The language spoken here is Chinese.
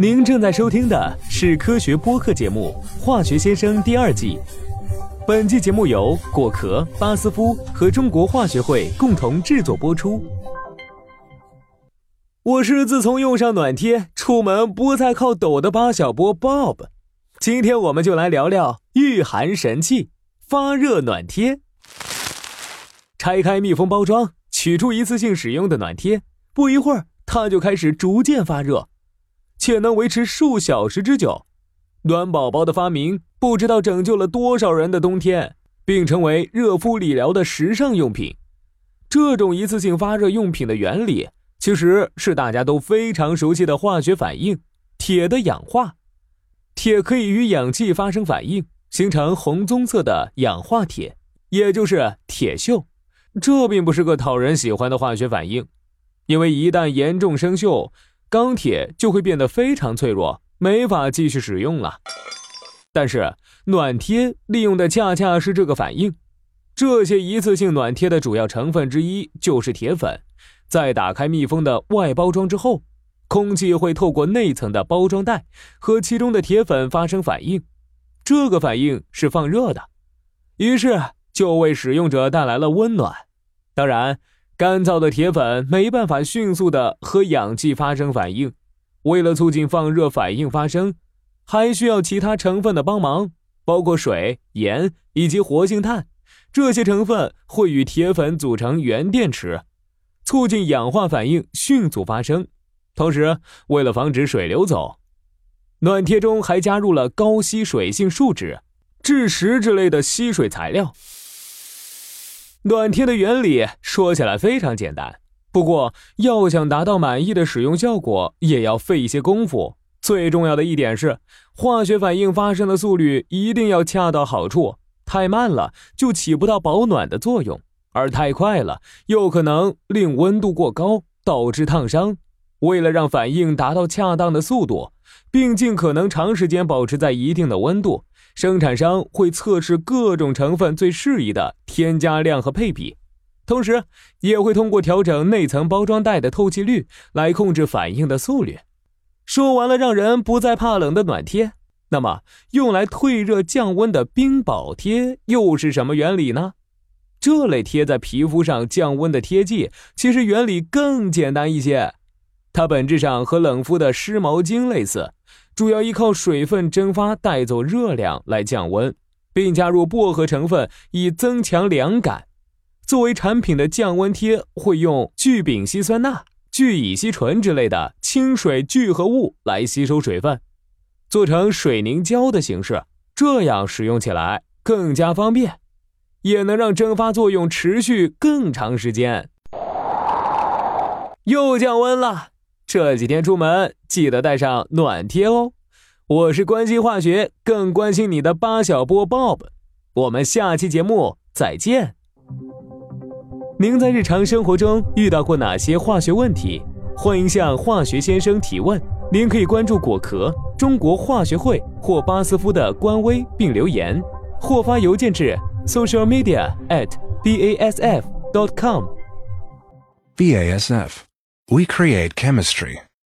您正在收听的是科学播客节目《化学先生》第二季。本期节目由果壳、巴斯夫和中国化学会共同制作播出。我是自从用上暖贴，出门不再靠抖的八小波 Bob。今天我们就来聊聊御寒神器——发热暖贴。拆开密封包装，取出一次性使用的暖贴，不一会儿，它就开始逐渐发热，且能维持数小时之久。暖宝宝的发明，不知道拯救了多少人的冬天，并成为热敷理疗的时尚用品。这种一次性发热用品的原理，其实是大家都非常熟悉的化学反应——铁的氧化。铁可以与氧气发生反应，形成红棕色的氧化铁，也就是铁锈。这并不是个讨人喜欢的化学反应，因为一旦严重生锈，钢铁就会变得非常脆弱，没法继续使用了。但是暖贴利用的恰恰是这个反应。这些一次性暖贴的主要成分之一就是铁粉，在打开密封的外包装之后，空气会透过内层的包装袋和其中的铁粉发生反应，这个反应是放热的，于是就为使用者带来了温暖。当然，干燥的铁粉没办法迅速的和氧气发生反应，为了促进放热反应发生，还需要其他成分的帮忙，包括水、盐以及活性炭。这些成分会与铁粉组成原电池，促进氧化反应迅速发生。同时，为了防止水流走，暖贴中还加入了高吸水性树脂、蛭石之类的吸水材料。暖贴的原理说起来非常简单，不过要想达到满意的使用效果，也要费一些功夫。最重要的一点是，化学反应发生的速率一定要恰到好处，太慢了就起不到保暖的作用，而太快了又可能令温度过高，导致烫伤。为了让反应达到恰当的速度，并尽可能长时间保持在一定的温度。生产商会测试各种成分最适宜的添加量和配比，同时也会通过调整内层包装袋的透气率来控制反应的速率。说完了让人不再怕冷的暖贴，那么用来退热降温的冰宝贴又是什么原理呢？这类贴在皮肤上降温的贴剂，其实原理更简单一些，它本质上和冷敷的湿毛巾类似。主要依靠水分蒸发带走热量来降温，并加入薄荷成分以增强凉感。作为产品的降温贴，会用聚丙烯酸钠、聚乙烯醇之类的清水聚合物来吸收水分，做成水凝胶的形式，这样使用起来更加方便，也能让蒸发作用持续更长时间。又降温了。这几天出门记得带上暖贴哦。我是关心化学，更关心你的八小波 Bob。我们下期节目再见。您在日常生活中遇到过哪些化学问题？欢迎向化学先生提问。您可以关注果壳、中国化学会或巴斯夫的官微并留言，或发邮件至 social media at basf dot com。BASF We create chemistry.